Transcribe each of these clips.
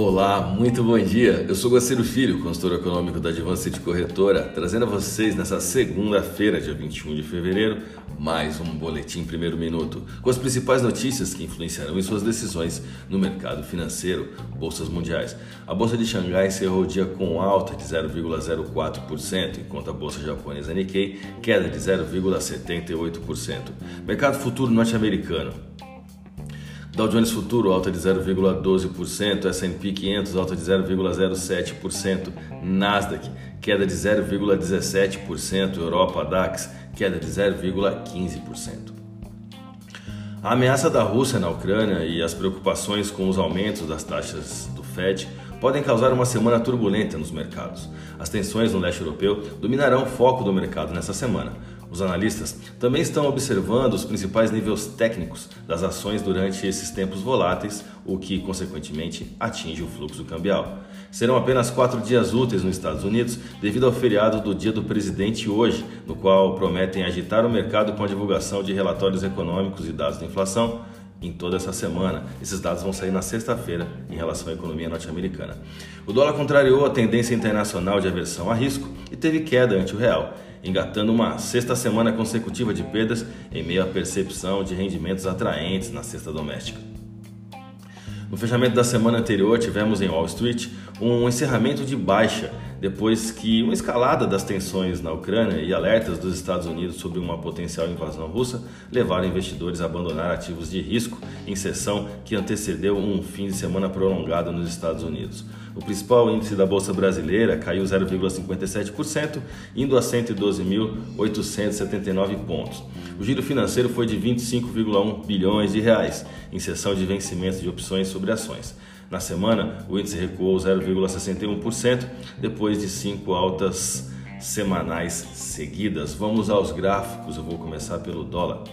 Olá, muito bom dia. Eu sou Guaciro Filho, consultor econômico da Advance de Corretora, trazendo a vocês nessa segunda-feira, dia 21 de fevereiro, mais um boletim primeiro minuto, com as principais notícias que influenciarão em suas decisões no mercado financeiro, bolsas mundiais. A bolsa de Xangai encerrou o dia com alta de 0,04%, enquanto a bolsa japonesa Nikkei queda de 0,78%. Mercado futuro norte-americano Dow Jones Futuro alta de 0,12%, S&P 500 alta de 0,07%, Nasdaq queda de 0,17%, Europa DAX queda de 0,15%. A ameaça da Rússia na Ucrânia e as preocupações com os aumentos das taxas do Fed podem causar uma semana turbulenta nos mercados. As tensões no leste europeu dominarão o foco do mercado nessa semana. Os analistas também estão observando os principais níveis técnicos das ações durante esses tempos voláteis, o que, consequentemente, atinge o fluxo cambial. Serão apenas quatro dias úteis nos Estados Unidos devido ao feriado do Dia do Presidente hoje, no qual prometem agitar o mercado com a divulgação de relatórios econômicos e dados de inflação em toda essa semana. Esses dados vão sair na sexta-feira em relação à economia norte-americana. O dólar contrariou a tendência internacional de aversão a risco e teve queda ante o real, engatando uma sexta semana consecutiva de perdas em meio à percepção de rendimentos atraentes na cesta doméstica. No fechamento da semana anterior, tivemos em Wall Street um encerramento de baixa depois que uma escalada das tensões na Ucrânia e alertas dos Estados Unidos sobre uma potencial invasão russa levaram investidores a abandonar ativos de risco em sessão que antecedeu um fim de semana prolongado nos Estados Unidos. O principal índice da bolsa brasileira caiu 0,57%, indo a 112.879 pontos. O giro financeiro foi de 25,1 bilhões de reais, em sessão de vencimento de opções sobre ações. Na semana, o índice recuou 0,61% depois de cinco altas semanais seguidas. Vamos aos gráficos, eu vou começar pelo dólar.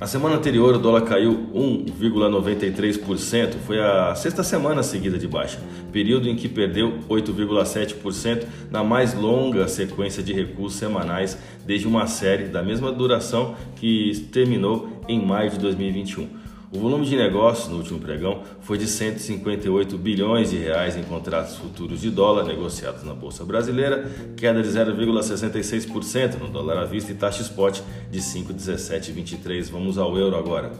Na semana anterior, o dólar caiu 1,93%, foi a sexta semana seguida de baixa, período em que perdeu 8,7% na mais longa sequência de recuos semanais desde uma série da mesma duração que terminou em maio de 2021. O volume de negócios no último pregão foi de 158 bilhões de reais em contratos futuros de dólar negociados na bolsa brasileira, queda de 0,66% no dólar à vista e taxa spot de 5,1723. Vamos ao euro agora.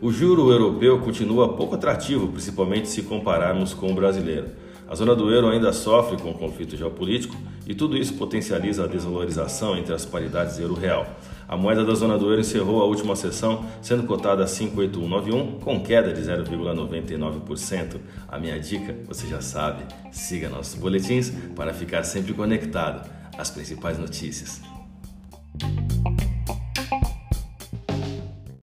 O juro europeu continua pouco atrativo, principalmente se compararmos com o brasileiro. A zona do euro ainda sofre com o conflito geopolítico e tudo isso potencializa a desvalorização entre as paridades euro-real. A moeda da zona do euro encerrou a última sessão sendo cotada a 58191 com queda de 0,99%. A minha dica, você já sabe, siga nossos boletins para ficar sempre conectado às principais notícias.